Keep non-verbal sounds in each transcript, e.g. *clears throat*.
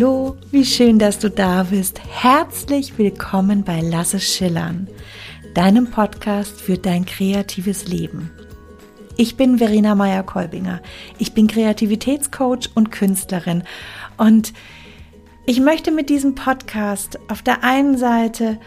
Hallo, wie schön, dass du da bist. Herzlich willkommen bei Lass es schillern, deinem Podcast für dein kreatives Leben. Ich bin Verena Meyer-Kolbinger. Ich bin Kreativitätscoach und Künstlerin und ich möchte mit diesem Podcast auf der einen Seite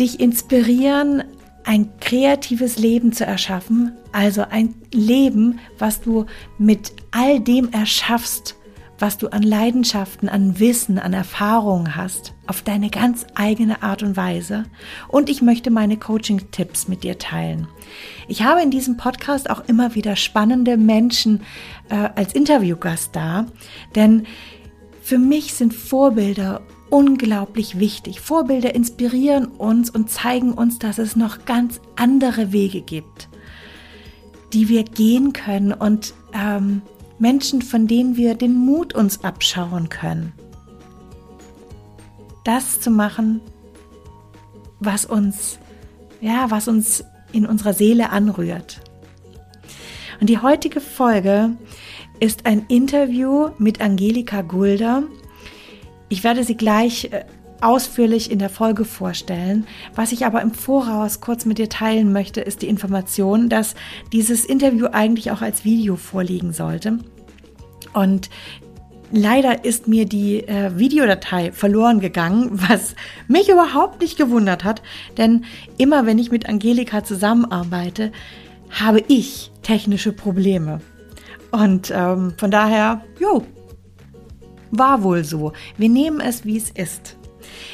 dich inspirieren, ein kreatives Leben zu erschaffen, also ein Leben, was du mit all dem erschaffst, was du an Leidenschaften, an Wissen, an Erfahrungen hast, auf deine ganz eigene Art und Weise. Und ich möchte meine Coaching-Tipps mit dir teilen. Ich habe in diesem Podcast auch immer wieder spannende Menschen äh, als Interviewgast da, denn für mich sind Vorbilder unglaublich wichtig. Vorbilder inspirieren uns und zeigen uns, dass es noch ganz andere Wege gibt, die wir gehen können und ähm, Menschen, von denen wir den Mut uns abschauen können. Das zu machen, was uns, ja, was uns in unserer Seele anrührt. Und die heutige Folge ist ein Interview mit Angelika Gulder. Ich werde sie gleich äh, ausführlich in der Folge vorstellen. Was ich aber im Voraus kurz mit dir teilen möchte, ist die Information, dass dieses Interview eigentlich auch als Video vorliegen sollte. Und leider ist mir die äh, Videodatei verloren gegangen, *laughs* was mich überhaupt nicht gewundert hat, denn immer wenn ich mit Angelika zusammenarbeite, habe ich technische Probleme. Und ähm, von daher, jo, war wohl so. Wir nehmen es, wie es ist.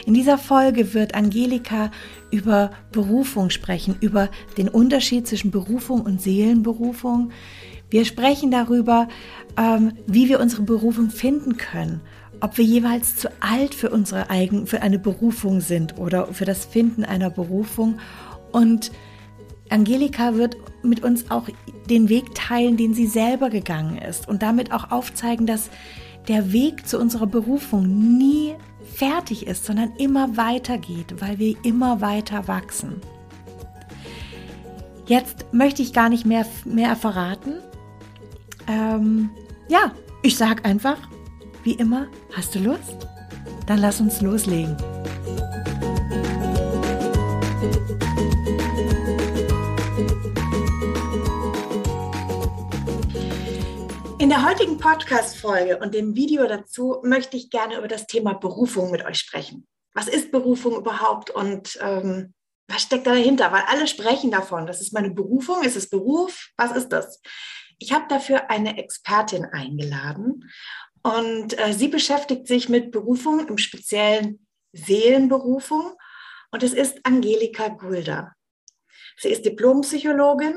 In dieser Folge wird Angelika über Berufung sprechen, über den Unterschied zwischen Berufung und Seelenberufung. Wir sprechen darüber, ähm, wie wir unsere Berufung finden können, ob wir jeweils zu alt für unsere eigen, für eine Berufung sind oder für das Finden einer Berufung. Und Angelika wird mit uns auch den Weg teilen, den sie selber gegangen ist und damit auch aufzeigen, dass der Weg zu unserer Berufung nie fertig ist, sondern immer weitergeht, weil wir immer weiter wachsen. Jetzt möchte ich gar nicht mehr, mehr verraten. Ähm, ja, ich sag einfach, wie immer, hast du Lust? Dann lass uns loslegen. In der heutigen Podcast-Folge und dem Video dazu möchte ich gerne über das Thema Berufung mit euch sprechen. Was ist Berufung überhaupt und ähm, was steckt da dahinter? Weil alle sprechen davon. Das ist meine Berufung, ist es Beruf? Was ist das? Ich habe dafür eine Expertin eingeladen und äh, sie beschäftigt sich mit Berufung, im speziellen Seelenberufung. Und es ist Angelika Gulder. Sie ist Diplompsychologin,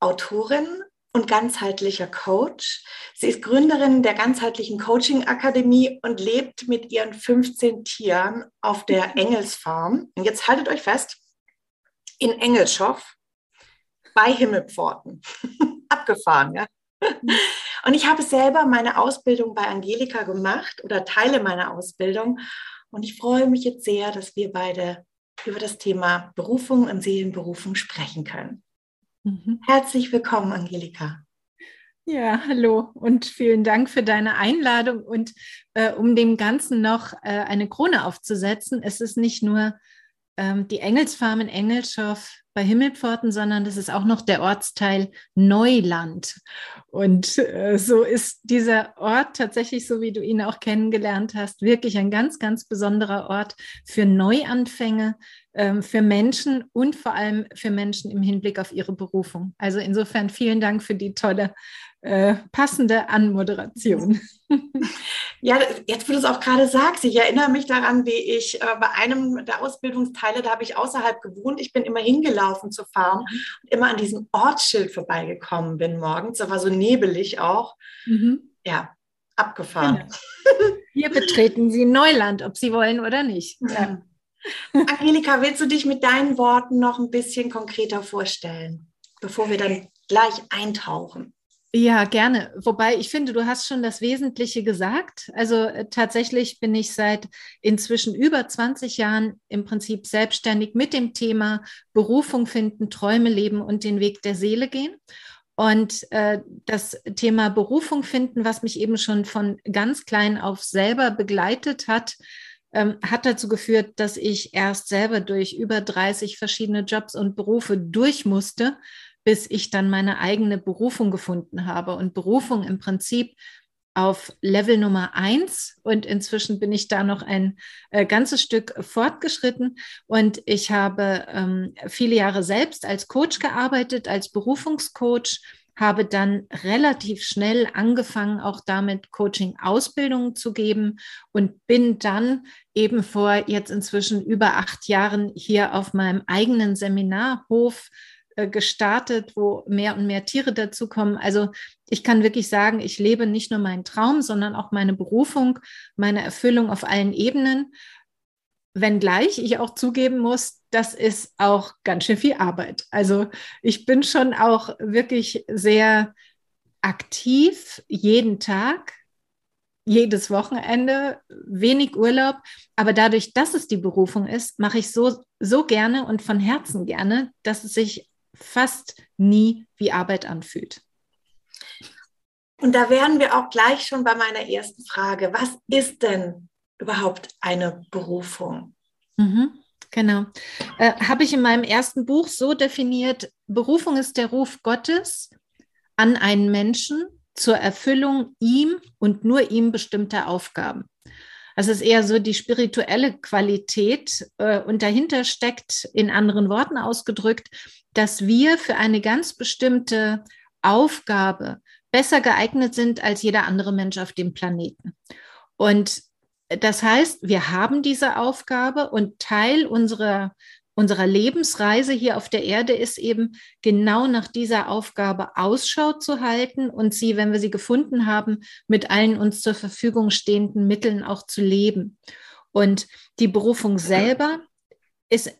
Autorin und ganzheitlicher Coach. Sie ist Gründerin der ganzheitlichen Coaching Akademie und lebt mit ihren 15 Tieren auf der Engelsfarm. Und jetzt haltet euch fest, in Engelschow bei Himmelpforten. *laughs* abgefahren. Ja? Und ich habe selber meine Ausbildung bei Angelika gemacht oder Teile meiner Ausbildung. Und ich freue mich jetzt sehr, dass wir beide über das Thema Berufung und Seelenberufung sprechen können. Mhm. Herzlich willkommen, Angelika. Ja, hallo und vielen Dank für deine Einladung. Und äh, um dem Ganzen noch äh, eine Krone aufzusetzen, es ist nicht nur ähm, die Engelsfarm in Engelschow bei Himmelpforten, sondern das ist auch noch der Ortsteil Neuland. Und äh, so ist dieser Ort tatsächlich, so wie du ihn auch kennengelernt hast, wirklich ein ganz, ganz besonderer Ort für Neuanfänge, für Menschen und vor allem für Menschen im Hinblick auf ihre Berufung. Also insofern vielen Dank für die tolle äh, passende Anmoderation. *laughs* Ja, jetzt, wo du es auch gerade sagst, ich erinnere mich daran, wie ich äh, bei einem der Ausbildungsteile, da habe ich außerhalb gewohnt, ich bin immer hingelaufen zur Farm und immer an diesem Ortsschild vorbeigekommen bin morgens. Da war so nebelig auch. Mhm. Ja, abgefahren. Genau. Hier betreten Sie Neuland, ob Sie wollen oder nicht. *laughs* Ja. Angelika, willst du dich mit deinen Worten noch ein bisschen konkreter vorstellen, bevor wir dann gleich eintauchen? Ja, gerne. Wobei ich finde, du hast schon das Wesentliche gesagt. Also äh, tatsächlich bin ich seit inzwischen über 20 Jahren im Prinzip selbstständig mit dem Thema Berufung finden, Träume leben und den Weg der Seele gehen. Und äh, das Thema Berufung finden, was mich eben schon von ganz klein auf selber begleitet hat, ähm, hat dazu geführt, dass ich erst selber durch über 30 verschiedene Jobs und Berufe durch musste, bis ich dann meine eigene Berufung gefunden habe. Und Berufung im Prinzip auf Level Nummer eins. Und inzwischen bin ich da noch ein äh, ganzes Stück fortgeschritten. Und ich habe ähm, viele Jahre selbst als Coach gearbeitet, als Berufungscoach, habe dann relativ schnell angefangen, auch damit Coaching-Ausbildungen zu geben und bin dann eben vor jetzt inzwischen über acht Jahren hier auf meinem eigenen Seminarhof äh, gestartet, wo mehr und mehr Tiere dazukommen. Also ich kann wirklich sagen, ich lebe nicht nur meinen Traum, sondern auch meine Berufung, meine Erfüllung auf allen Ebenen. Wenngleich ich auch zugeben muss, das ist auch ganz schön viel Arbeit. Also ich bin schon auch wirklich sehr aktiv jeden Tag, jedes Wochenende, wenig Urlaub. Aber dadurch, dass es die Berufung ist, mache ich so, so gerne und von Herzen gerne, dass es sich fast nie wie Arbeit anfühlt. Und da wären wir auch gleich schon bei meiner ersten Frage. Was ist denn überhaupt eine Berufung? Mhm, genau. Äh, Habe ich in meinem ersten Buch so definiert, Berufung ist der Ruf Gottes an einen Menschen zur Erfüllung ihm und nur ihm bestimmter Aufgaben. Es ist eher so die spirituelle Qualität äh, und dahinter steckt, in anderen Worten ausgedrückt, dass wir für eine ganz bestimmte Aufgabe besser geeignet sind als jeder andere Mensch auf dem Planeten. Und das heißt, wir haben diese Aufgabe und Teil unserer, unserer Lebensreise hier auf der Erde ist eben genau nach dieser Aufgabe Ausschau zu halten und sie, wenn wir sie gefunden haben, mit allen uns zur Verfügung stehenden Mitteln auch zu leben. Und die Berufung selber ist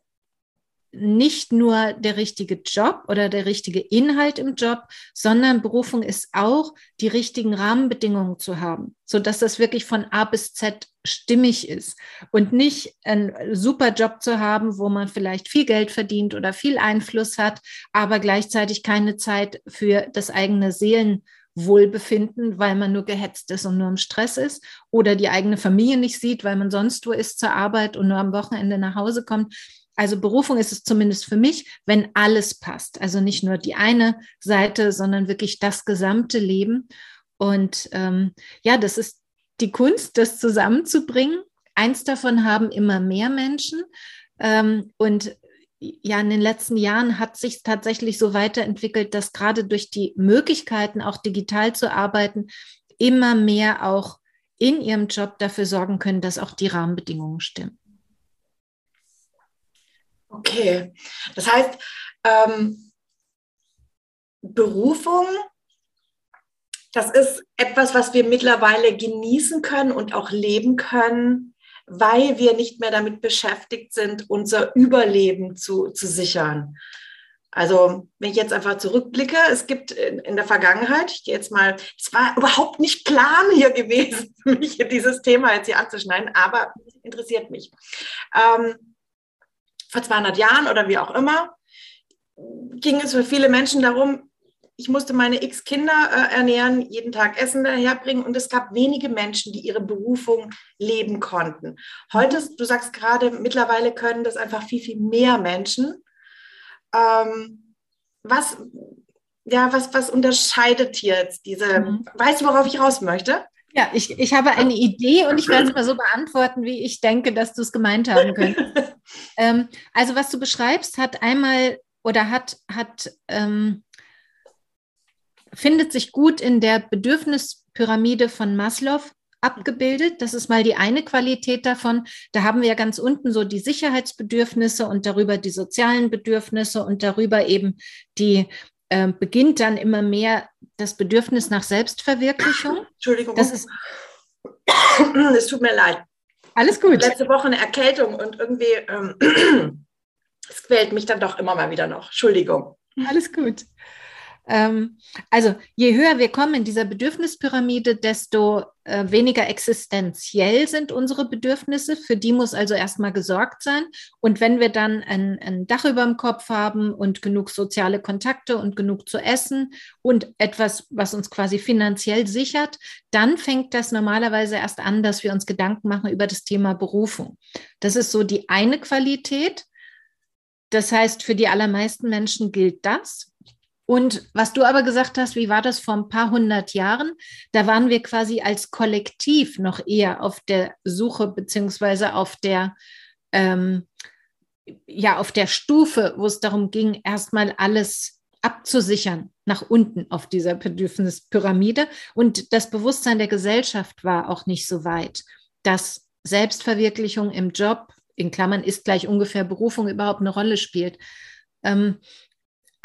nicht nur der richtige Job oder der richtige Inhalt im Job, sondern Berufung ist auch, die richtigen Rahmenbedingungen zu haben, so dass das wirklich von A bis Z stimmig ist und nicht einen super Job zu haben, wo man vielleicht viel Geld verdient oder viel Einfluss hat, aber gleichzeitig keine Zeit für das eigene Seelenwohlbefinden, weil man nur gehetzt ist und nur im Stress ist oder die eigene Familie nicht sieht, weil man sonst wo ist zur Arbeit und nur am Wochenende nach Hause kommt. Also Berufung ist es zumindest für mich, wenn alles passt. Also nicht nur die eine Seite, sondern wirklich das gesamte Leben. Und ähm, ja, das ist die Kunst, das zusammenzubringen. Eins davon haben immer mehr Menschen. Ähm, und ja, in den letzten Jahren hat sich tatsächlich so weiterentwickelt, dass gerade durch die Möglichkeiten, auch digital zu arbeiten, immer mehr auch in ihrem Job dafür sorgen können, dass auch die Rahmenbedingungen stimmen. Okay, das heißt, ähm, Berufung, das ist etwas, was wir mittlerweile genießen können und auch leben können, weil wir nicht mehr damit beschäftigt sind, unser Überleben zu, zu sichern. Also, wenn ich jetzt einfach zurückblicke, es gibt in, in der Vergangenheit, ich gehe jetzt mal, es war überhaupt nicht Plan hier gewesen, *laughs* mich dieses Thema jetzt hier anzuschneiden, aber interessiert mich. Ähm, vor 200 Jahren oder wie auch immer, ging es für viele Menschen darum, ich musste meine x Kinder äh, ernähren, jeden Tag Essen daherbringen und es gab wenige Menschen, die ihre Berufung leben konnten. Heute, du sagst gerade, mittlerweile können das einfach viel, viel mehr Menschen. Ähm, was, ja, was, was unterscheidet hier jetzt diese, mhm. weißt du, worauf ich raus möchte? Ja, ich, ich habe eine Idee und ich werde es mal so beantworten, wie ich denke, dass du es gemeint haben könntest. *laughs* ähm, also, was du beschreibst, hat einmal oder hat, hat ähm, findet sich gut in der Bedürfnispyramide von Maslow abgebildet. Das ist mal die eine Qualität davon. Da haben wir ja ganz unten so die Sicherheitsbedürfnisse und darüber die sozialen Bedürfnisse und darüber eben die äh, beginnt dann immer mehr das Bedürfnis nach Selbstverwirklichung. Entschuldigung. Das ist, *coughs* es tut mir leid. Alles gut. Letzte Woche eine Erkältung und irgendwie, ähm, *coughs* es quält mich dann doch immer mal wieder noch. Entschuldigung. Alles gut. Ähm, also je höher wir kommen in dieser Bedürfnispyramide, desto äh, weniger existenziell sind unsere Bedürfnisse. Für die muss also erstmal gesorgt sein. Und wenn wir dann ein, ein Dach über dem Kopf haben und genug soziale Kontakte und genug zu essen und etwas, was uns quasi finanziell sichert, dann fängt das normalerweise erst an, dass wir uns Gedanken machen über das Thema Berufung. Das ist so die eine Qualität. Das heißt, für die allermeisten Menschen gilt das. Und was du aber gesagt hast, wie war das vor ein paar hundert Jahren? Da waren wir quasi als Kollektiv noch eher auf der Suche beziehungsweise auf der ähm, ja auf der Stufe, wo es darum ging, erstmal alles abzusichern nach unten auf dieser Bedürfnispyramide. Und das Bewusstsein der Gesellschaft war auch nicht so weit, dass Selbstverwirklichung im Job, in Klammern ist gleich ungefähr Berufung überhaupt eine Rolle spielt. Ähm,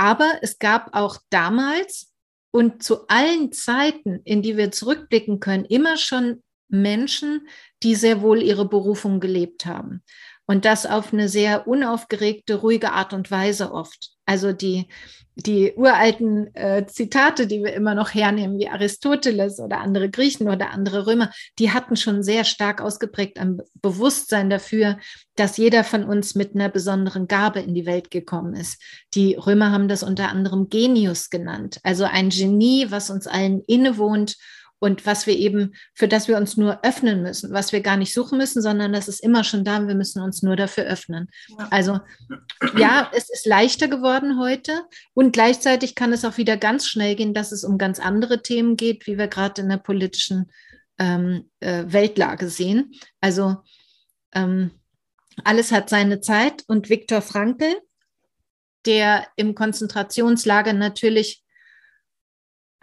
aber es gab auch damals und zu allen Zeiten, in die wir zurückblicken können, immer schon Menschen, die sehr wohl ihre Berufung gelebt haben. Und das auf eine sehr unaufgeregte, ruhige Art und Weise oft. Also die, die uralten äh, Zitate, die wir immer noch hernehmen, wie Aristoteles oder andere Griechen oder andere Römer, die hatten schon sehr stark ausgeprägt ein Bewusstsein dafür, dass jeder von uns mit einer besonderen Gabe in die Welt gekommen ist. Die Römer haben das unter anderem Genius genannt, also ein Genie, was uns allen innewohnt und was wir eben, für das wir uns nur öffnen müssen, was wir gar nicht suchen müssen, sondern das ist immer schon da und wir müssen uns nur dafür öffnen. Ja. Also ja, es ist leichter geworden heute und gleichzeitig kann es auch wieder ganz schnell gehen, dass es um ganz andere Themen geht, wie wir gerade in der politischen ähm, äh, Weltlage sehen. Also ähm, alles hat seine Zeit und Viktor Frankl, der im Konzentrationslager natürlich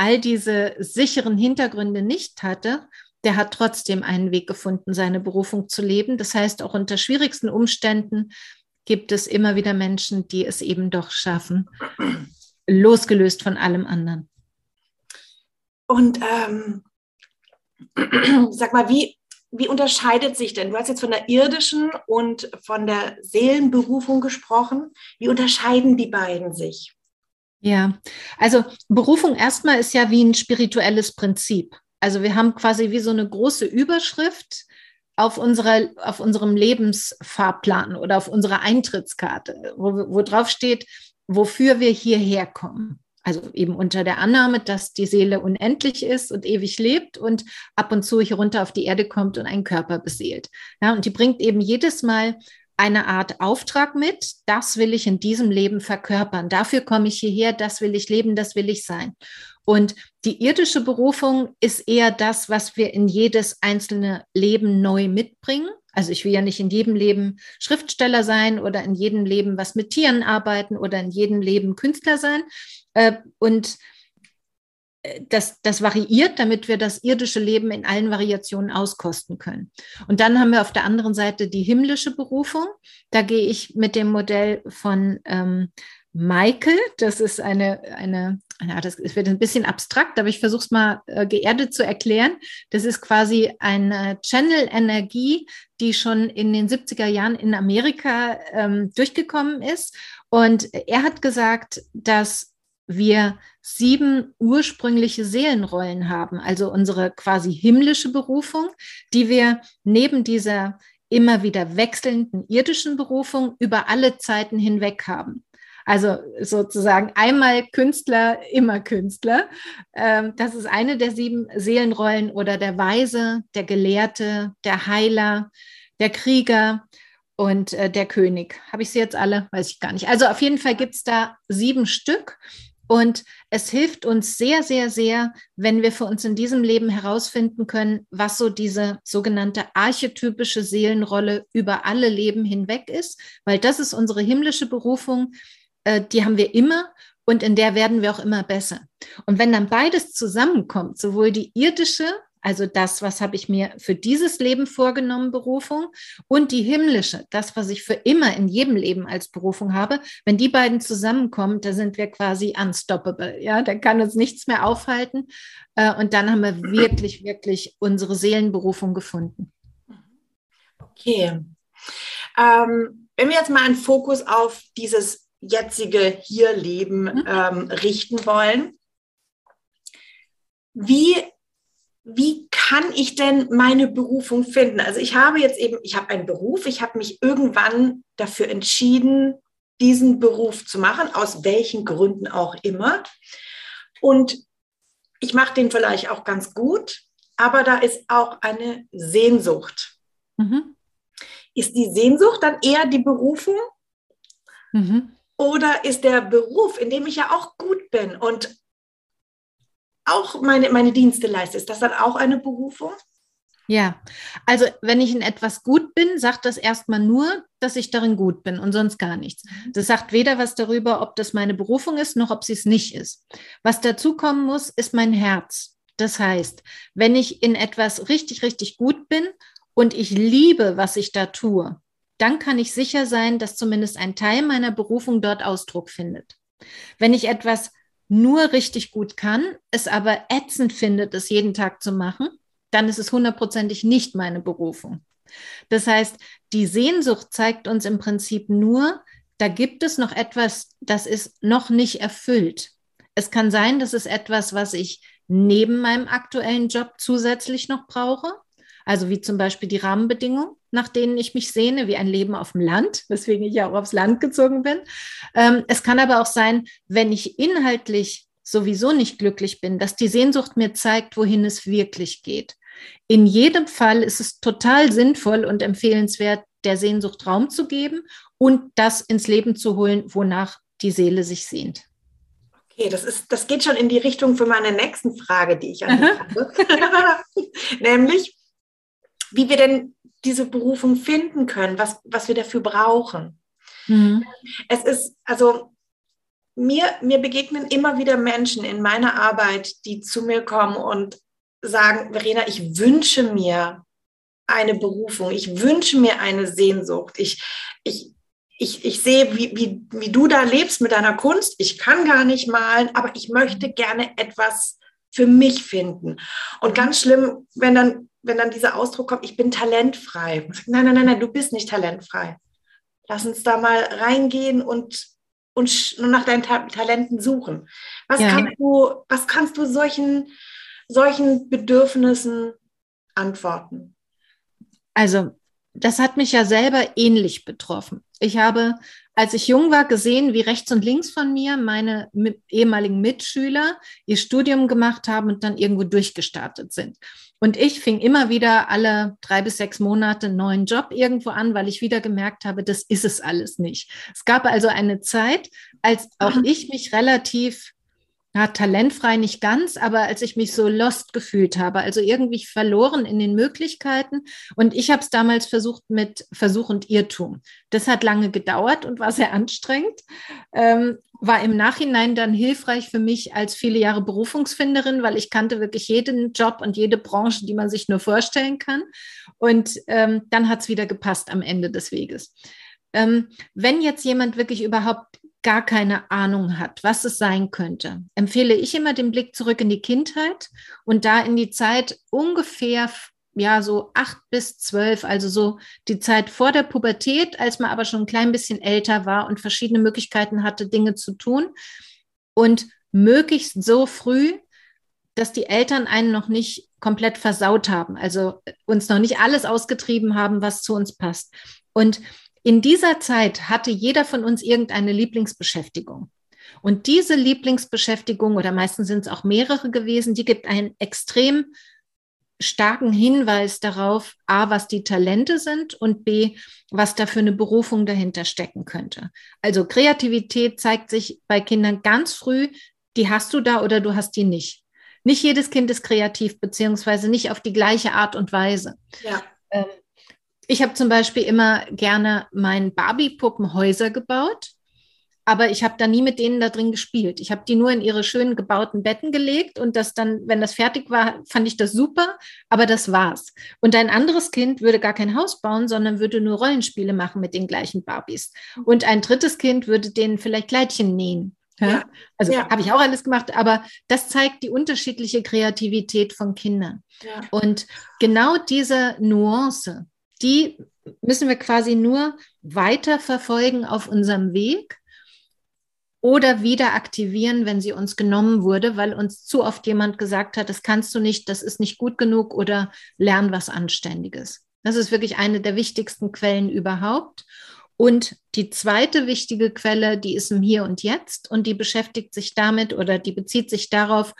all diese sicheren Hintergründe nicht hatte, der hat trotzdem einen Weg gefunden, seine Berufung zu leben. Das heißt, auch unter schwierigsten Umständen gibt es immer wieder Menschen, die es eben doch schaffen, losgelöst von allem anderen. Und ähm, *clears throat* sag mal, wie, wie unterscheidet sich denn? Du hast jetzt von der irdischen und von der Seelenberufung gesprochen. Wie unterscheiden die beiden sich? Ja, also Berufung erstmal ist ja wie ein spirituelles Prinzip. Also wir haben quasi wie so eine große Überschrift auf, unserer, auf unserem Lebensfahrplan oder auf unserer Eintrittskarte, wo, wo drauf steht, wofür wir hierher kommen. Also eben unter der Annahme, dass die Seele unendlich ist und ewig lebt und ab und zu hier runter auf die Erde kommt und einen Körper beseelt. Ja, und die bringt eben jedes Mal eine Art Auftrag mit, das will ich in diesem Leben verkörpern, dafür komme ich hierher, das will ich leben, das will ich sein. Und die irdische Berufung ist eher das, was wir in jedes einzelne Leben neu mitbringen. Also ich will ja nicht in jedem Leben Schriftsteller sein oder in jedem Leben was mit Tieren arbeiten oder in jedem Leben Künstler sein. Äh, und das, das variiert, damit wir das irdische Leben in allen Variationen auskosten können. Und dann haben wir auf der anderen Seite die himmlische Berufung. Da gehe ich mit dem Modell von ähm, Michael. Das ist eine, eine, ja, das wird ein bisschen abstrakt, aber ich versuche es mal äh, geerdet zu erklären. Das ist quasi eine Channel-Energie, die schon in den 70er Jahren in Amerika ähm, durchgekommen ist. Und er hat gesagt, dass wir sieben ursprüngliche Seelenrollen haben, also unsere quasi himmlische Berufung, die wir neben dieser immer wieder wechselnden irdischen Berufung über alle Zeiten hinweg haben. Also sozusagen einmal Künstler, immer Künstler. Ähm, das ist eine der sieben Seelenrollen oder der Weise, der Gelehrte, der Heiler, der Krieger und äh, der König. Habe ich sie jetzt alle? Weiß ich gar nicht. Also auf jeden Fall gibt es da sieben Stück. Und es hilft uns sehr, sehr, sehr, wenn wir für uns in diesem Leben herausfinden können, was so diese sogenannte archetypische Seelenrolle über alle Leben hinweg ist, weil das ist unsere himmlische Berufung, äh, die haben wir immer und in der werden wir auch immer besser. Und wenn dann beides zusammenkommt, sowohl die irdische also das, was habe ich mir für dieses Leben vorgenommen, Berufung, und die himmlische, das, was ich für immer in jedem Leben als Berufung habe. Wenn die beiden zusammenkommen, da sind wir quasi unstoppable. Ja, da kann uns nichts mehr aufhalten. Äh, und dann haben wir wirklich, wirklich unsere Seelenberufung gefunden. Okay. Ähm, wenn wir jetzt mal einen Fokus auf dieses jetzige Hier-Leben mhm. ähm, richten wollen. Wie, wie kann ich denn meine Berufung finden? Also ich habe jetzt eben, ich habe einen Beruf, ich habe mich irgendwann dafür entschieden, diesen Beruf zu machen, aus welchen Gründen auch immer. Und ich mache den vielleicht auch ganz gut, aber da ist auch eine Sehnsucht. Mhm. Ist die Sehnsucht dann eher die Berufung? Mhm. Oder ist der Beruf, in dem ich ja auch gut bin und auch meine, meine Dienste leiste, ist das dann auch eine Berufung? Ja, also wenn ich in etwas gut bin, sagt das erstmal nur, dass ich darin gut bin und sonst gar nichts. Mhm. Das sagt weder was darüber, ob das meine Berufung ist, noch ob sie es nicht ist. Was dazu kommen muss, ist mein Herz. Das heißt, wenn ich in etwas richtig, richtig gut bin und ich liebe, was ich da tue, dann kann ich sicher sein, dass zumindest ein Teil meiner Berufung dort Ausdruck findet. Wenn ich etwas nur richtig gut kann, es aber ätzend findet, es jeden Tag zu machen, dann ist es hundertprozentig nicht meine Berufung. Das heißt, die Sehnsucht zeigt uns im Prinzip nur, da gibt es noch etwas, das ist noch nicht erfüllt. Es kann sein, dass es etwas, was ich neben meinem aktuellen Job zusätzlich noch brauche. Also wie zum Beispiel die Rahmenbedingungen, nach denen ich mich sehne, wie ein Leben auf dem Land, *laughs* weswegen ich ja auch aufs Land gezogen bin. Ähm, es kann aber auch sein, wenn ich inhaltlich sowieso nicht glücklich bin, dass die Sehnsucht mir zeigt, wohin es wirklich geht. In jedem Fall ist es total sinnvoll und empfehlenswert, der Sehnsucht Raum zu geben und das ins Leben zu holen, wonach die Seele sich sehnt. Okay, das, ist, das geht schon in die Richtung für meine nächsten Frage, die ich an dich habe. *laughs* Nämlich, wie wir denn diese Berufung finden können, was, was wir dafür brauchen. Mhm. Es ist, also mir, mir begegnen immer wieder Menschen in meiner Arbeit, die zu mir kommen und sagen, Verena, ich wünsche mir eine Berufung, ich wünsche mir eine Sehnsucht. Ich, ich, ich, ich sehe, wie, wie, wie du da lebst mit deiner Kunst. Ich kann gar nicht malen, aber ich möchte gerne etwas für mich finden. Und ganz schlimm, wenn dann, wenn dann dieser Ausdruck kommt, ich bin talentfrei. Nein, nein, nein, nein, du bist nicht talentfrei. Lass uns da mal reingehen und, und nach deinen Ta Talenten suchen. Was, ja. kannst du, was kannst du solchen solchen Bedürfnissen antworten? Also, das hat mich ja selber ähnlich betroffen. Ich habe, als ich jung war, gesehen, wie rechts und links von mir meine ehemaligen Mitschüler ihr Studium gemacht haben und dann irgendwo durchgestartet sind. Und ich fing immer wieder alle drei bis sechs Monate einen neuen Job irgendwo an, weil ich wieder gemerkt habe, das ist es alles nicht. Es gab also eine Zeit, als auch ich mich relativ ja, talentfrei nicht ganz, aber als ich mich so lost gefühlt habe, also irgendwie verloren in den Möglichkeiten. Und ich habe es damals versucht mit Versuch und Irrtum. Das hat lange gedauert und war sehr anstrengend. Ähm, war im Nachhinein dann hilfreich für mich als viele Jahre Berufungsfinderin, weil ich kannte wirklich jeden Job und jede Branche, die man sich nur vorstellen kann. Und ähm, dann hat es wieder gepasst am Ende des Weges. Ähm, wenn jetzt jemand wirklich überhaupt gar keine Ahnung hat, was es sein könnte, empfehle ich immer den Blick zurück in die Kindheit und da in die Zeit ungefähr ja, so acht bis zwölf, also so die Zeit vor der Pubertät, als man aber schon ein klein bisschen älter war und verschiedene Möglichkeiten hatte, Dinge zu tun. Und möglichst so früh, dass die Eltern einen noch nicht komplett versaut haben, also uns noch nicht alles ausgetrieben haben, was zu uns passt. Und in dieser Zeit hatte jeder von uns irgendeine Lieblingsbeschäftigung. Und diese Lieblingsbeschäftigung, oder meistens sind es auch mehrere gewesen, die gibt einen extrem starken Hinweis darauf, a, was die Talente sind und b, was da für eine Berufung dahinter stecken könnte. Also Kreativität zeigt sich bei Kindern ganz früh, die hast du da oder du hast die nicht. Nicht jedes Kind ist kreativ, beziehungsweise nicht auf die gleiche Art und Weise. Ja. Ähm, ich habe zum Beispiel immer gerne meinen Barbie-Puppenhäuser gebaut, aber ich habe da nie mit denen da drin gespielt. Ich habe die nur in ihre schönen gebauten Betten gelegt und das dann, wenn das fertig war, fand ich das super, aber das war's. Und ein anderes Kind würde gar kein Haus bauen, sondern würde nur Rollenspiele machen mit den gleichen Barbies. Und ein drittes Kind würde denen vielleicht Kleidchen nähen. Ja, also ja. habe ich auch alles gemacht, aber das zeigt die unterschiedliche Kreativität von Kindern. Ja. Und genau diese Nuance, die müssen wir quasi nur weiter verfolgen auf unserem Weg. oder wieder aktivieren, wenn sie uns genommen wurde, weil uns zu oft jemand gesagt hat, das kannst du nicht, das ist nicht gut genug oder lern was Anständiges. Das ist wirklich eine der wichtigsten Quellen überhaupt. Und die zweite wichtige Quelle, die ist im Hier und Jetzt und die beschäftigt sich damit oder die bezieht sich darauf,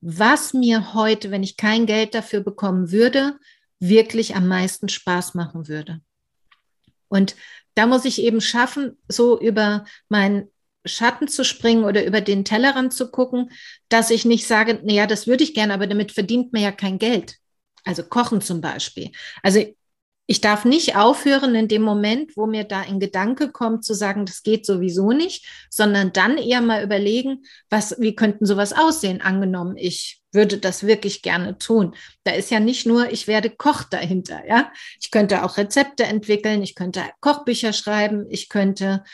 was mir heute, wenn ich kein Geld dafür bekommen würde, wirklich am meisten Spaß machen würde. Und da muss ich eben schaffen, so über meinen Schatten zu springen oder über den Tellerrand zu gucken, dass ich nicht sage, naja, das würde ich gerne, aber damit verdient man ja kein Geld. Also kochen zum Beispiel. Also ich darf nicht aufhören in dem Moment, wo mir da ein Gedanke kommt, zu sagen, das geht sowieso nicht, sondern dann eher mal überlegen, was, wie könnten sowas aussehen, angenommen, ich würde das wirklich gerne tun. Da ist ja nicht nur, ich werde Koch dahinter, ja. Ich könnte auch Rezepte entwickeln, ich könnte Kochbücher schreiben, ich könnte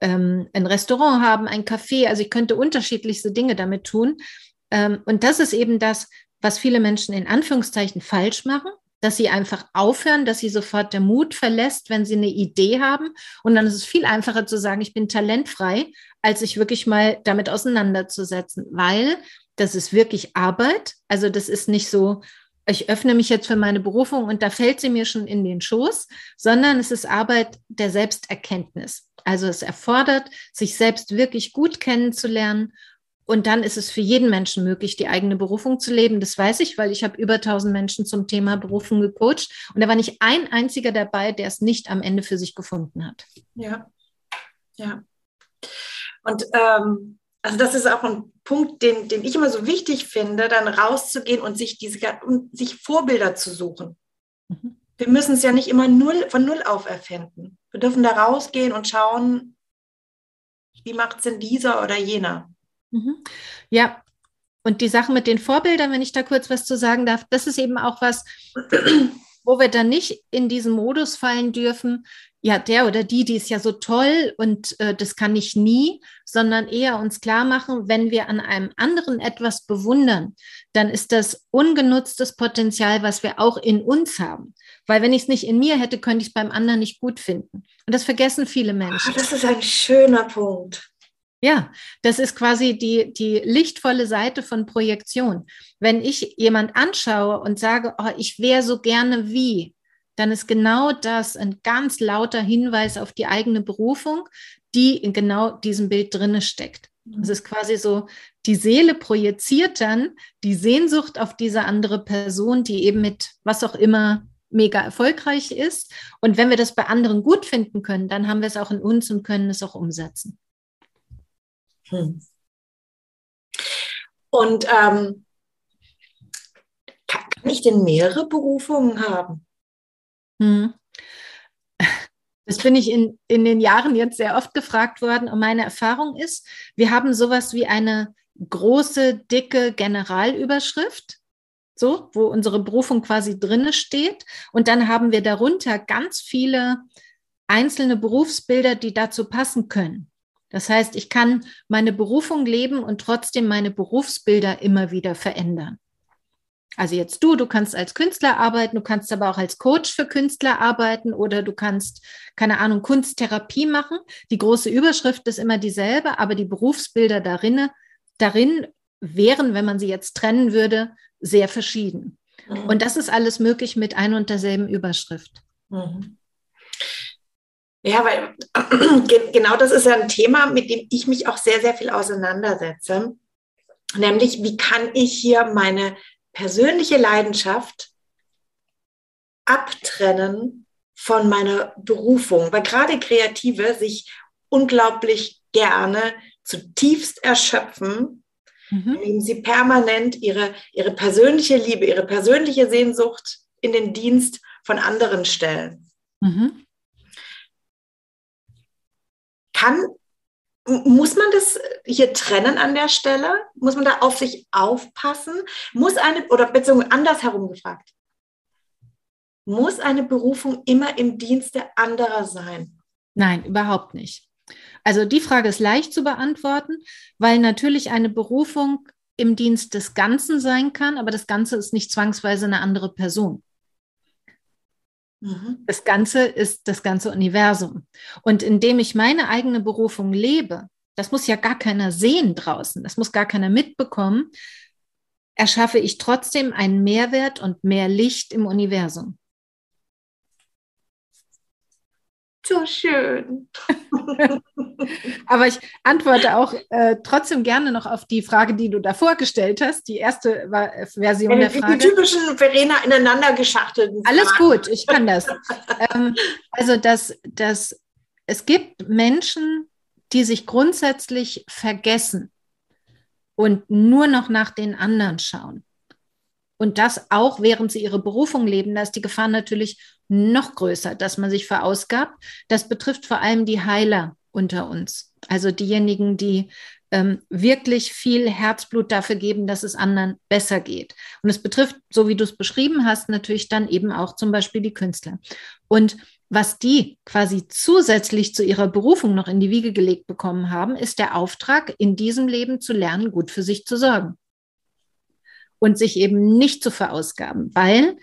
ähm, ein Restaurant haben, ein Café, also ich könnte unterschiedlichste Dinge damit tun. Ähm, und das ist eben das, was viele Menschen in Anführungszeichen falsch machen dass sie einfach aufhören, dass sie sofort der Mut verlässt, wenn sie eine Idee haben. Und dann ist es viel einfacher zu sagen, ich bin talentfrei, als sich wirklich mal damit auseinanderzusetzen, weil das ist wirklich Arbeit. Also das ist nicht so, ich öffne mich jetzt für meine Berufung und da fällt sie mir schon in den Schoß, sondern es ist Arbeit der Selbsterkenntnis. Also es erfordert, sich selbst wirklich gut kennenzulernen und dann ist es für jeden Menschen möglich, die eigene Berufung zu leben. Das weiß ich, weil ich habe über 1000 Menschen zum Thema Berufung gecoacht. Und da war nicht ein einziger dabei, der es nicht am Ende für sich gefunden hat. Ja, ja. Und ähm, also das ist auch ein Punkt, den, den ich immer so wichtig finde, dann rauszugehen und sich diese und sich Vorbilder zu suchen. Mhm. Wir müssen es ja nicht immer null, von null auf erfinden. Wir dürfen da rausgehen und schauen, wie macht es denn dieser oder jener. Mhm. Ja, und die Sache mit den Vorbildern, wenn ich da kurz was zu sagen darf, das ist eben auch was, wo wir dann nicht in diesen Modus fallen dürfen, ja, der oder die, die ist ja so toll und äh, das kann ich nie, sondern eher uns klar machen, wenn wir an einem anderen etwas bewundern, dann ist das ungenutztes Potenzial, was wir auch in uns haben. Weil wenn ich es nicht in mir hätte, könnte ich es beim anderen nicht gut finden. Und das vergessen viele Menschen. Das ist ein schöner Punkt. Ja, das ist quasi die, die lichtvolle Seite von Projektion. Wenn ich jemand anschaue und sage, oh, ich wäre so gerne wie, dann ist genau das ein ganz lauter Hinweis auf die eigene Berufung, die in genau diesem Bild drinne steckt. Es ist quasi so, die Seele projiziert dann die Sehnsucht auf diese andere Person, die eben mit was auch immer mega erfolgreich ist. Und wenn wir das bei anderen gut finden können, dann haben wir es auch in uns und können es auch umsetzen. Hm. Und ähm, kann, ich denn mehrere Berufungen haben? Hm. Das bin ich in, in den Jahren jetzt sehr oft gefragt worden. Und meine Erfahrung ist, wir haben sowas wie eine große, dicke Generalüberschrift, so, wo unsere Berufung quasi drinne steht. Und dann haben wir darunter ganz viele einzelne Berufsbilder, die dazu passen können. Das heißt, ich kann meine Berufung leben und trotzdem meine Berufsbilder immer wieder verändern. Also jetzt du, du kannst als Künstler arbeiten, du kannst aber auch als Coach für Künstler arbeiten oder du kannst, keine Ahnung, Kunsttherapie machen. Die große Überschrift ist immer dieselbe, aber die Berufsbilder darin, darin wären, wenn man sie jetzt trennen würde, sehr verschieden. Mhm. Und das ist alles möglich mit ein und derselben Überschrift. Mhm. Ja, weil *clears throat* genau das ist ja ein Thema, mit dem ich mich auch sehr, sehr viel auseinandersetze. Nämlich, wie kann ich hier meine persönliche Leidenschaft abtrennen von meiner Berufung? Weil gerade Kreative sich unglaublich gerne zutiefst erschöpfen, mhm. indem sie permanent ihre, ihre persönliche Liebe, ihre persönliche Sehnsucht in den Dienst von anderen stellen. Mhm kann, muss man das hier trennen an der Stelle? Muss man da auf sich aufpassen? Muss eine, oder beziehungsweise andersherum gefragt, muss eine Berufung immer im Dienste anderer sein? Nein, überhaupt nicht. Also die Frage ist leicht zu beantworten, weil natürlich eine Berufung im Dienst des Ganzen sein kann, aber das Ganze ist nicht zwangsweise eine andere Person. Mhm. Das Ganze ist das ganze Universum. Und indem ich meine eigene Berufung lebe, das muss ja gar keiner sehen draußen, das muss gar keiner mitbekommen, erschaffe ich trotzdem einen Mehrwert und mehr Licht im Universum. So schön. *laughs* Aber ich antworte auch äh, trotzdem gerne noch auf die Frage, die du davor gestellt hast. Die erste war, äh, Version ja, der Frage. Die typischen Verena ineinander geschachtelten. Alles gut, ich kann das. *laughs* ähm, also, dass, dass es gibt Menschen, die sich grundsätzlich vergessen und nur noch nach den anderen schauen. Und das auch, während sie ihre Berufung leben, da ist die Gefahr natürlich noch größer, dass man sich verausgabt. Das betrifft vor allem die Heiler unter uns. Also diejenigen, die ähm, wirklich viel Herzblut dafür geben, dass es anderen besser geht. Und es betrifft, so wie du es beschrieben hast, natürlich dann eben auch zum Beispiel die Künstler. Und was die quasi zusätzlich zu ihrer Berufung noch in die Wiege gelegt bekommen haben, ist der Auftrag, in diesem Leben zu lernen, gut für sich zu sorgen. Und sich eben nicht zu verausgaben, weil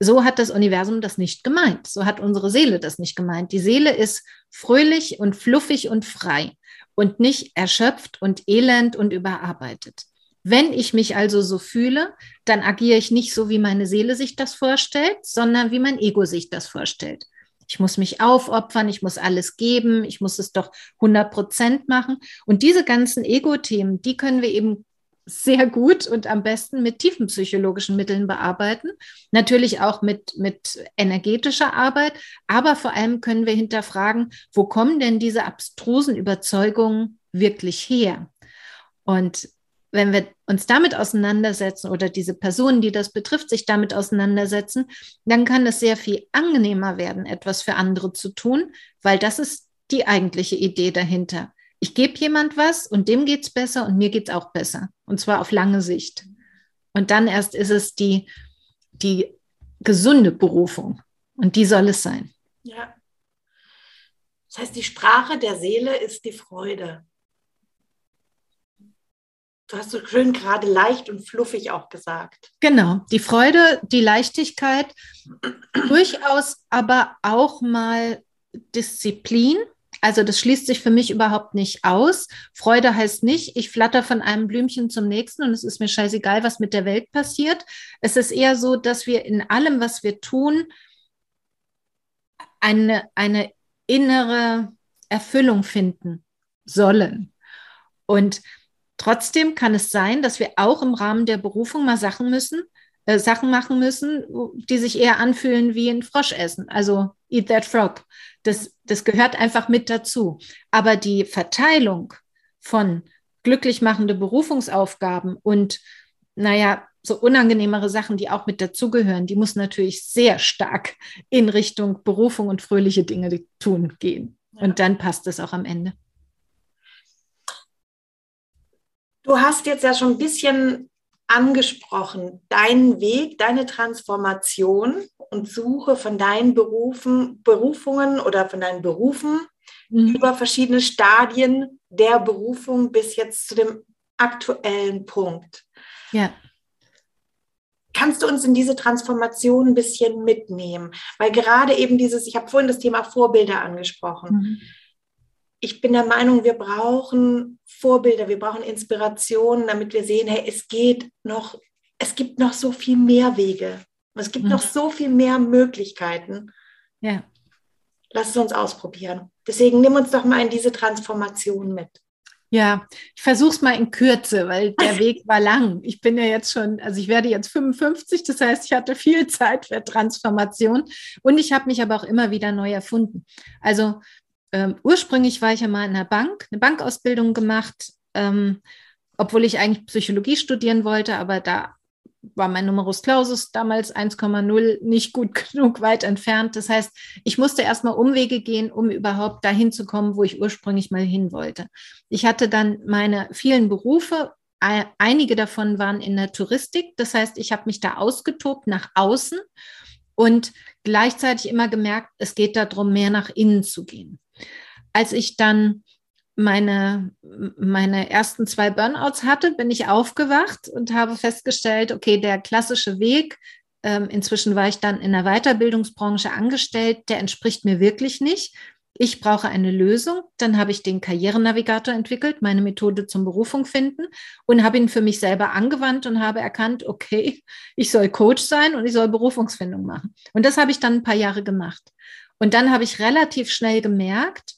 so hat das Universum das nicht gemeint. So hat unsere Seele das nicht gemeint. Die Seele ist fröhlich und fluffig und frei und nicht erschöpft und elend und überarbeitet. Wenn ich mich also so fühle, dann agiere ich nicht so, wie meine Seele sich das vorstellt, sondern wie mein Ego sich das vorstellt. Ich muss mich aufopfern, ich muss alles geben, ich muss es doch 100 Prozent machen. Und diese ganzen Ego-Themen, die können wir eben sehr gut und am besten mit tiefenpsychologischen Mitteln bearbeiten. Natürlich auch mit, mit energetischer Arbeit, aber vor allem können wir hinterfragen, wo kommen denn diese abstrusen Überzeugungen wirklich her? Und wenn wir uns damit auseinandersetzen oder diese Personen, die das betrifft, sich damit auseinandersetzen, dann kann es sehr viel angenehmer werden, etwas für andere zu tun, weil das ist die eigentliche Idee dahinter ich gebe jemand was und dem geht es besser und mir geht es auch besser. Und zwar auf lange Sicht. Und dann erst ist es die, die gesunde Berufung. Und die soll es sein. Ja. Das heißt, die Sprache der Seele ist die Freude. Du hast so schön gerade leicht und fluffig auch gesagt. Genau, die Freude, die Leichtigkeit, durchaus aber auch mal Disziplin also das schließt sich für mich überhaupt nicht aus. Freude heißt nicht, ich flatter von einem Blümchen zum nächsten und es ist mir scheißegal, was mit der Welt passiert. Es ist eher so, dass wir in allem, was wir tun, eine, eine innere Erfüllung finden sollen. Und trotzdem kann es sein, dass wir auch im Rahmen der Berufung mal Sachen müssen, äh, Sachen machen müssen, die sich eher anfühlen wie ein Froschessen. Also eat that frog. Das, das gehört einfach mit dazu. Aber die Verteilung von glücklich machende Berufungsaufgaben und, naja, so unangenehmere Sachen, die auch mit dazugehören, die muss natürlich sehr stark in Richtung Berufung und fröhliche Dinge tun gehen. Ja. Und dann passt es auch am Ende. Du hast jetzt ja schon ein bisschen angesprochen, deinen Weg, deine Transformation und Suche von deinen Berufen, Berufungen oder von deinen Berufen mhm. über verschiedene Stadien der Berufung bis jetzt zu dem aktuellen Punkt. Ja. Kannst du uns in diese Transformation ein bisschen mitnehmen? Weil gerade eben dieses, ich habe vorhin das Thema Vorbilder angesprochen. Mhm ich bin der Meinung, wir brauchen Vorbilder, wir brauchen Inspirationen, damit wir sehen, hey, es geht noch, es gibt noch so viel mehr Wege. Es gibt mhm. noch so viel mehr Möglichkeiten. Ja. Lass es uns ausprobieren. Deswegen nimm uns doch mal in diese Transformation mit. Ja, ich versuche es mal in Kürze, weil der *laughs* Weg war lang. Ich bin ja jetzt schon, also ich werde jetzt 55, das heißt, ich hatte viel *laughs* Zeit für Transformation und ich habe mich aber auch immer wieder neu erfunden. Also ähm, ursprünglich war ich ja mal in der Bank, eine Bankausbildung gemacht, ähm, obwohl ich eigentlich Psychologie studieren wollte, aber da war mein Numerus Clausus damals 1,0 nicht gut *laughs* genug weit entfernt. Das heißt, ich musste erstmal Umwege gehen, um überhaupt dahin zu kommen, wo ich ursprünglich mal hin wollte. Ich hatte dann meine vielen Berufe. Einige davon waren in der Touristik. Das heißt, ich habe mich da ausgetobt nach außen und gleichzeitig immer gemerkt, es geht darum, mehr nach innen zu gehen. Als ich dann meine, meine ersten zwei Burnouts hatte, bin ich aufgewacht und habe festgestellt, okay, der klassische Weg, ähm, inzwischen war ich dann in der Weiterbildungsbranche angestellt, der entspricht mir wirklich nicht. ich brauche eine Lösung. Dann habe ich den Karrierenavigator entwickelt, meine Methode zum Berufung finden und habe ihn für mich selber angewandt und habe erkannt, okay, ich soll Coach sein und ich soll Berufungsfindung machen. Und das habe ich dann ein paar Jahre gemacht. Und dann habe ich relativ schnell gemerkt,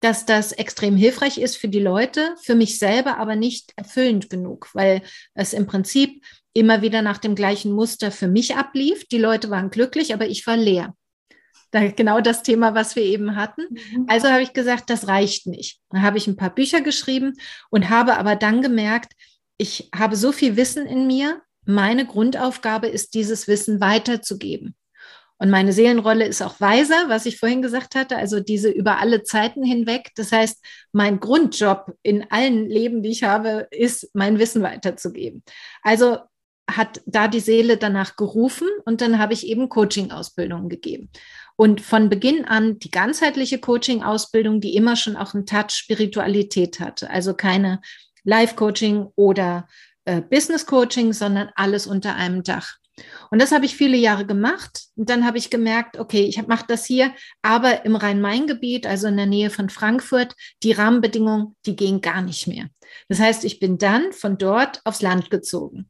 dass das extrem hilfreich ist für die Leute, für mich selber aber nicht erfüllend genug, weil es im Prinzip immer wieder nach dem gleichen Muster für mich ablief. Die Leute waren glücklich, aber ich war leer. Da, genau das Thema, was wir eben hatten. Mhm. Also habe ich gesagt, das reicht nicht. Dann habe ich ein paar Bücher geschrieben und habe aber dann gemerkt, ich habe so viel Wissen in mir. Meine Grundaufgabe ist, dieses Wissen weiterzugeben. Und meine Seelenrolle ist auch weiser, was ich vorhin gesagt hatte, also diese über alle Zeiten hinweg. Das heißt, mein Grundjob in allen Leben, die ich habe, ist, mein Wissen weiterzugeben. Also hat da die Seele danach gerufen und dann habe ich eben Coaching-Ausbildungen gegeben. Und von Beginn an die ganzheitliche Coaching-Ausbildung, die immer schon auch einen Touch Spiritualität hatte. Also keine Life-Coaching oder äh, Business-Coaching, sondern alles unter einem Dach. Und das habe ich viele Jahre gemacht. Und dann habe ich gemerkt, okay, ich mache das hier, aber im Rhein-Main-Gebiet, also in der Nähe von Frankfurt, die Rahmenbedingungen, die gehen gar nicht mehr. Das heißt, ich bin dann von dort aufs Land gezogen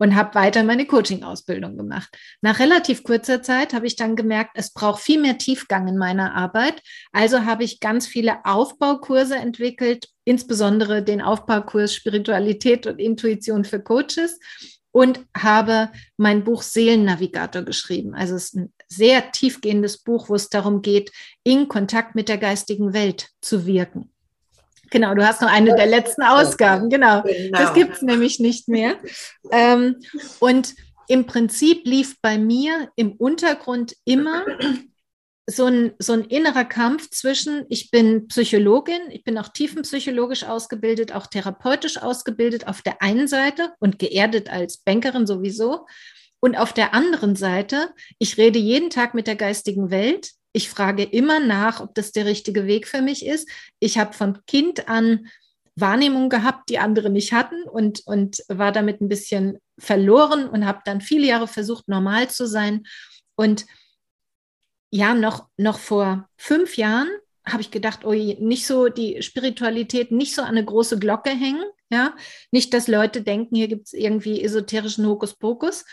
und habe weiter meine Coaching-Ausbildung gemacht. Nach relativ kurzer Zeit habe ich dann gemerkt, es braucht viel mehr Tiefgang in meiner Arbeit. Also habe ich ganz viele Aufbaukurse entwickelt, insbesondere den Aufbaukurs Spiritualität und Intuition für Coaches und habe mein Buch Seelennavigator geschrieben. Also es ist ein sehr tiefgehendes Buch, wo es darum geht, in Kontakt mit der geistigen Welt zu wirken. Genau, du hast noch eine der letzten Ausgaben, genau. genau. Das gibt es nämlich nicht mehr. Ähm, und im Prinzip lief bei mir im Untergrund immer so ein, so ein innerer Kampf zwischen, ich bin Psychologin, ich bin auch tiefenpsychologisch ausgebildet, auch therapeutisch ausgebildet auf der einen Seite und geerdet als Bankerin sowieso. Und auf der anderen Seite, ich rede jeden Tag mit der geistigen Welt. Ich frage immer nach, ob das der richtige Weg für mich ist. Ich habe von Kind an Wahrnehmungen gehabt, die andere nicht hatten und, und war damit ein bisschen verloren und habe dann viele Jahre versucht, normal zu sein. Und ja, noch, noch vor fünf Jahren habe ich gedacht, oh, nicht so die Spiritualität, nicht so an eine große Glocke hängen. Ja, nicht, dass Leute denken, hier gibt es irgendwie esoterischen Hokuspokus.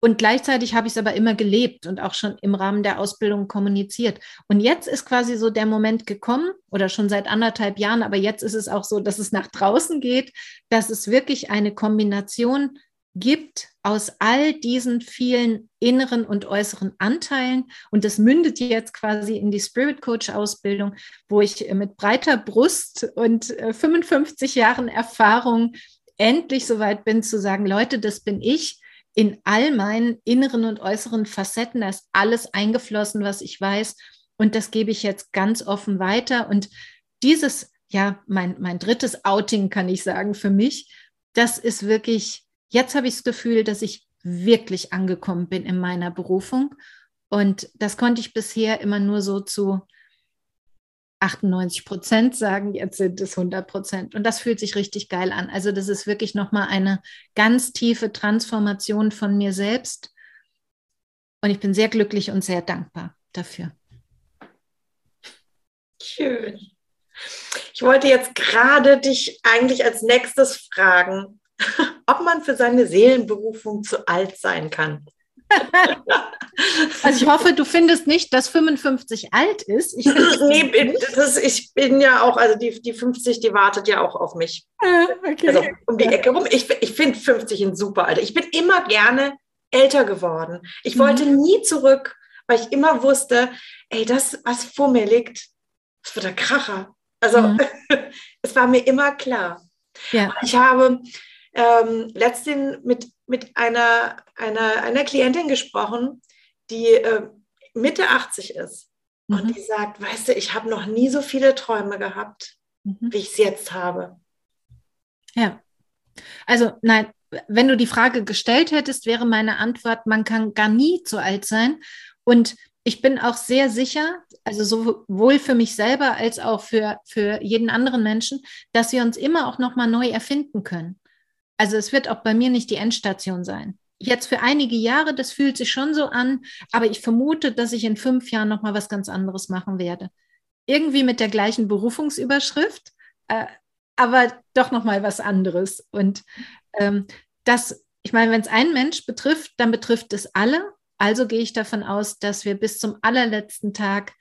Und gleichzeitig habe ich es aber immer gelebt und auch schon im Rahmen der Ausbildung kommuniziert. Und jetzt ist quasi so der Moment gekommen, oder schon seit anderthalb Jahren, aber jetzt ist es auch so, dass es nach draußen geht, dass es wirklich eine Kombination gibt aus all diesen vielen inneren und äußeren Anteilen. Und das mündet jetzt quasi in die Spirit Coach Ausbildung, wo ich mit breiter Brust und 55 äh, Jahren Erfahrung endlich so weit bin zu sagen, Leute, das bin ich in all meinen inneren und äußeren Facetten. Da ist alles eingeflossen, was ich weiß. Und das gebe ich jetzt ganz offen weiter. Und dieses, ja, mein, mein drittes Outing, kann ich sagen, für mich, das ist wirklich Jetzt habe ich das Gefühl, dass ich wirklich angekommen bin in meiner Berufung. Und das konnte ich bisher immer nur so zu 98 Prozent sagen, jetzt sind es 100 Prozent. Und das fühlt sich richtig geil an. Also das ist wirklich nochmal eine ganz tiefe Transformation von mir selbst. Und ich bin sehr glücklich und sehr dankbar dafür. Schön. Ich wollte jetzt gerade dich eigentlich als nächstes fragen, *laughs* ob man für seine Seelenberufung zu alt sein kann. *laughs* also ich hoffe, du findest nicht, dass 55 alt ist. Ich, *clears throat* nee, das, ich bin ja auch, also die, die 50, die wartet ja auch auf mich. Ah, okay. Also um die Ecke rum. Ich, ich finde 50 ein super Alter. Ich bin immer gerne älter geworden. Ich wollte mhm. nie zurück, weil ich immer wusste, ey, das, was vor mir liegt, das wird der Kracher. Also mhm. *laughs* es war mir immer klar. Ja. Ich habe ähm, letztens mit, mit einer, einer, einer Klientin gesprochen, die äh, Mitte 80 ist. Mhm. Und die sagt, weißt du, ich habe noch nie so viele Träume gehabt, mhm. wie ich es jetzt habe. Ja. Also nein, wenn du die Frage gestellt hättest, wäre meine Antwort, man kann gar nie zu alt sein. Und ich bin auch sehr sicher, also sowohl für mich selber als auch für, für jeden anderen Menschen, dass wir uns immer auch nochmal neu erfinden können. Also es wird auch bei mir nicht die Endstation sein. Jetzt für einige Jahre, das fühlt sich schon so an, aber ich vermute, dass ich in fünf Jahren noch mal was ganz anderes machen werde. irgendwie mit der gleichen Berufungsüberschrift, äh, aber doch nochmal was anderes. Und ähm, das, ich meine, wenn es einen Mensch betrifft, dann betrifft es alle. Also gehe ich davon aus, dass wir bis zum allerletzten Tag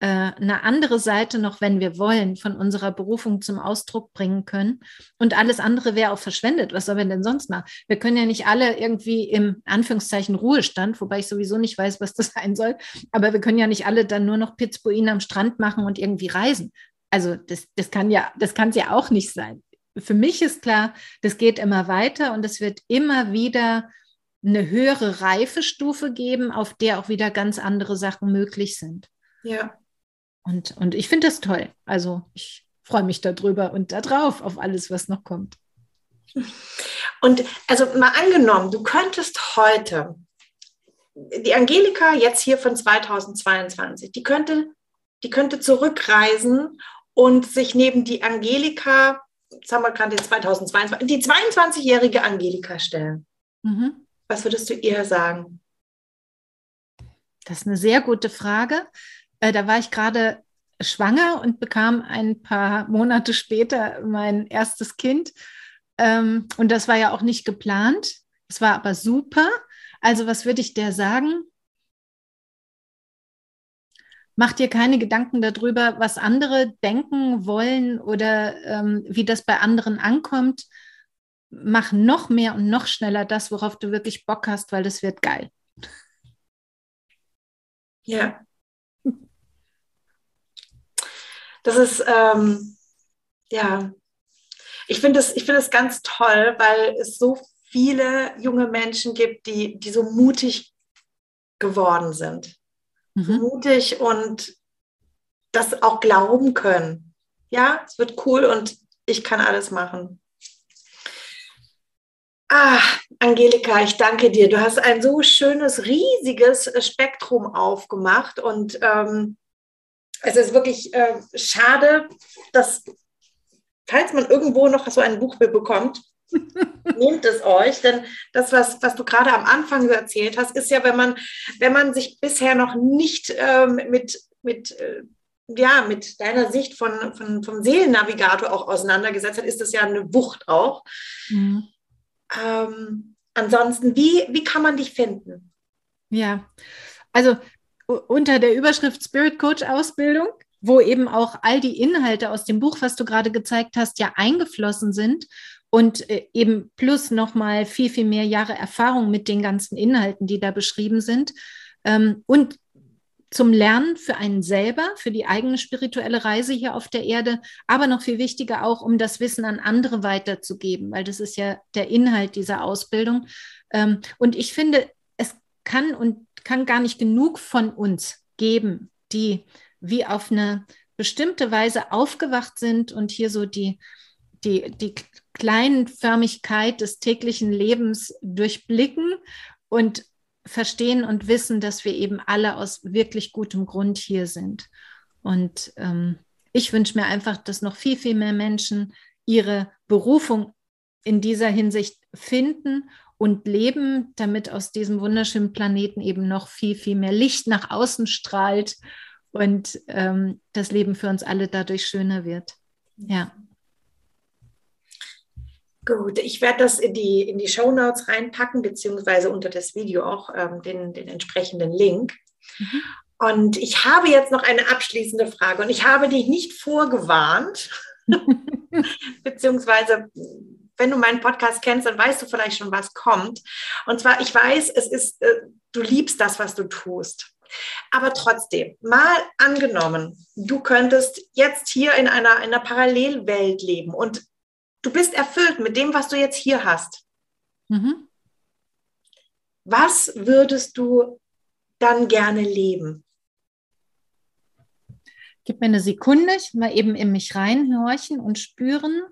äh, eine andere Seite noch, wenn wir wollen, von unserer Berufung zum Ausdruck bringen können. Und alles andere wäre auch verschwendet. Was sollen wir denn sonst machen? Wir können ja nicht alle irgendwie im Anführungszeichen Ruhestand, wobei ich sowieso nicht weiß, was das *laughs* sein soll, aber wir können ja nicht alle dann nur noch Pitzbuin am Strand machen und irgendwie reisen. Also das, das kann ja, das kann es ja auch nicht sein. Für mich ist klar, das geht immer weiter und es wird immer wieder eine höhere Reifestufe geben, auf der auch wieder ganz andere Sachen möglich sind. Ja. Und, und ich finde das toll. Also ich freue mich darüber und darauf, auf alles, was noch kommt. Und also mal angenommen, du könntest heute, die Angelika jetzt hier von 2022, die könnte, die könnte zurückreisen und sich neben die Angelika, jetzt haben wir gerade die 2022, die 22-jährige Angelika stellen. Mhm. Was würdest du ihr sagen? Das ist eine sehr gute Frage. Äh, da war ich gerade schwanger und bekam ein paar Monate später mein erstes Kind. Ähm, und das war ja auch nicht geplant. Es war aber super. Also was würde ich der sagen? Mach dir keine Gedanken darüber, was andere denken wollen oder ähm, wie das bei anderen ankommt. Mach noch mehr und noch schneller das, worauf du wirklich Bock hast, weil das wird geil. Ja, das ist, ähm, ja, ich finde es find ganz toll, weil es so viele junge Menschen gibt, die, die so mutig geworden sind. Mhm. mutig und das auch glauben können. Ja, es wird cool und ich kann alles machen. Ah, Angelika, ich danke dir. Du hast ein so schönes, riesiges Spektrum aufgemacht und ähm, es ist wirklich äh, schade, dass, falls man irgendwo noch so ein Buch bekommt, *laughs* nehmt es euch, denn das, was, was du gerade am Anfang erzählt hast, ist ja, wenn man, wenn man sich bisher noch nicht ähm, mit, mit, äh, ja, mit deiner Sicht von, von, vom Seelennavigator auch auseinandergesetzt hat, ist das ja eine Wucht auch. Mhm. Ähm, ansonsten, wie, wie kann man dich finden? Ja, also unter der Überschrift Spirit Coach Ausbildung, wo eben auch all die Inhalte aus dem Buch, was du gerade gezeigt hast, ja eingeflossen sind und äh, eben plus nochmal viel, viel mehr Jahre Erfahrung mit den ganzen Inhalten, die da beschrieben sind. Ähm, und zum Lernen für einen selber, für die eigene spirituelle Reise hier auf der Erde, aber noch viel wichtiger auch, um das Wissen an andere weiterzugeben, weil das ist ja der Inhalt dieser Ausbildung. Ähm, und ich finde, es kann und kann gar nicht genug von uns geben, die wie auf eine bestimmte Weise aufgewacht sind und hier so die, die, die Kleinförmigkeit des täglichen Lebens durchblicken und verstehen und wissen, dass wir eben alle aus wirklich gutem Grund hier sind. Und ähm, ich wünsche mir einfach, dass noch viel, viel mehr Menschen ihre Berufung in dieser Hinsicht finden und leben, damit aus diesem wunderschönen Planeten eben noch viel, viel mehr Licht nach außen strahlt und ähm, das Leben für uns alle dadurch schöner wird. Ja. Gut, ich werde das in die, in die Show Notes reinpacken, beziehungsweise unter das Video auch ähm, den, den entsprechenden Link. Mhm. Und ich habe jetzt noch eine abschließende Frage und ich habe dich nicht vorgewarnt, *laughs* beziehungsweise wenn du meinen Podcast kennst, dann weißt du vielleicht schon, was kommt. Und zwar, ich weiß, es ist, äh, du liebst das, was du tust. Aber trotzdem, mal angenommen, du könntest jetzt hier in einer, in einer Parallelwelt leben und du bist erfüllt mit dem, was du jetzt hier hast. Mhm. Was würdest du dann gerne leben? Gib mir eine Sekunde, ich mal eben in mich reinhorchen und spüren,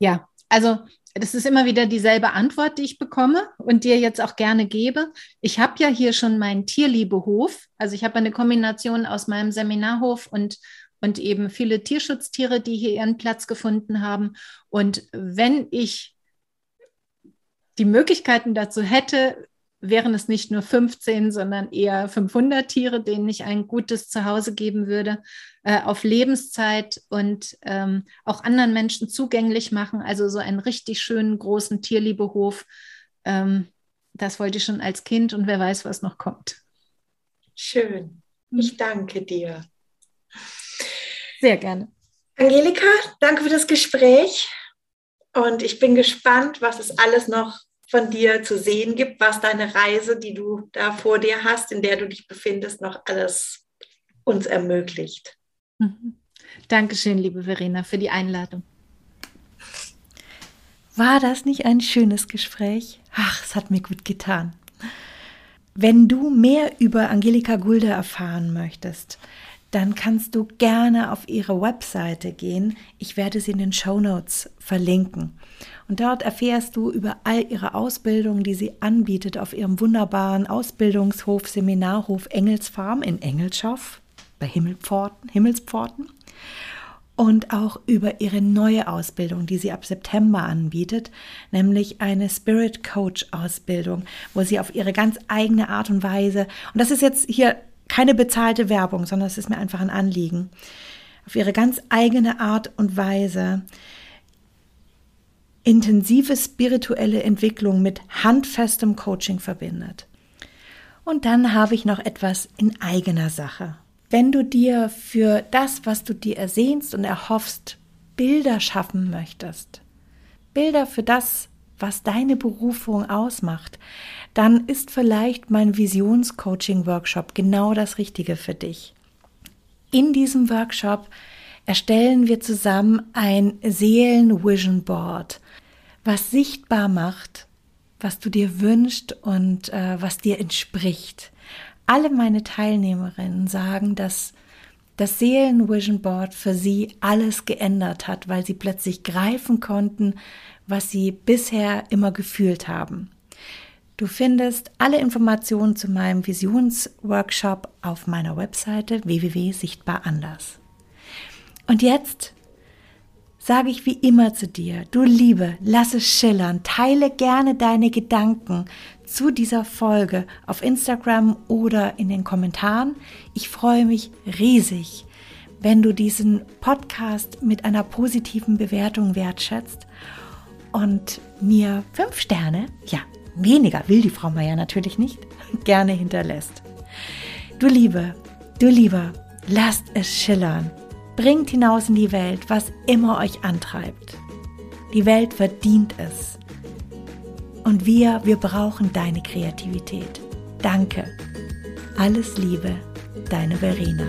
Ja, also das ist immer wieder dieselbe Antwort, die ich bekomme und dir jetzt auch gerne gebe. Ich habe ja hier schon meinen Tierliebehof. Also ich habe eine Kombination aus meinem Seminarhof und, und eben viele Tierschutztiere, die hier ihren Platz gefunden haben. Und wenn ich die Möglichkeiten dazu hätte, wären es nicht nur 15, sondern eher 500 Tiere, denen ich ein gutes Zuhause geben würde, äh, auf Lebenszeit und ähm, auch anderen Menschen zugänglich machen. Also so einen richtig schönen großen Tierliebehof. Ähm, das wollte ich schon als Kind und wer weiß, was noch kommt. Schön. Ich danke dir. Sehr gerne. Angelika, danke für das Gespräch. Und ich bin gespannt, was es alles noch von dir zu sehen gibt, was deine Reise, die du da vor dir hast, in der du dich befindest, noch alles uns ermöglicht. Mhm. Dankeschön, liebe Verena, für die Einladung. War das nicht ein schönes Gespräch? Ach, es hat mir gut getan. Wenn du mehr über Angelika Gulde erfahren möchtest, dann kannst du gerne auf ihre Webseite gehen. Ich werde sie in den Show Notes verlinken. Und dort erfährst du über all ihre Ausbildung, die sie anbietet auf ihrem wunderbaren Ausbildungshof, Seminarhof Engelsfarm in Engelschow bei Himmelpforten, Himmelspforten. Und auch über ihre neue Ausbildung, die sie ab September anbietet, nämlich eine Spirit Coach Ausbildung, wo sie auf ihre ganz eigene Art und Weise, und das ist jetzt hier keine bezahlte Werbung, sondern es ist mir einfach ein Anliegen. Auf ihre ganz eigene Art und Weise intensive spirituelle Entwicklung mit handfestem Coaching verbindet. Und dann habe ich noch etwas in eigener Sache. Wenn du dir für das, was du dir ersehnst und erhoffst, Bilder schaffen möchtest, Bilder für das, was deine Berufung ausmacht, dann ist vielleicht mein Visionscoaching-Workshop genau das Richtige für dich. In diesem Workshop erstellen wir zusammen ein Seelen-Vision Board, was sichtbar macht, was du dir wünschst und äh, was dir entspricht. Alle meine Teilnehmerinnen sagen, dass das Seelen-Vision Board für sie alles geändert hat, weil sie plötzlich greifen konnten, was sie bisher immer gefühlt haben. Du findest alle Informationen zu meinem Visionsworkshop auf meiner Webseite www.sichtbaranders. Und jetzt sage ich wie immer zu dir, du Liebe, lass es schillern, teile gerne deine Gedanken zu dieser Folge auf Instagram oder in den Kommentaren. Ich freue mich riesig, wenn du diesen Podcast mit einer positiven Bewertung wertschätzt und mir fünf Sterne, ja, weniger will die Frau Meier natürlich nicht, *laughs* gerne hinterlässt. Du Liebe, du Lieber, lasst es schillern. Bringt hinaus in die Welt, was immer euch antreibt. Die Welt verdient es. Und wir, wir brauchen deine Kreativität. Danke. Alles Liebe, deine Verena.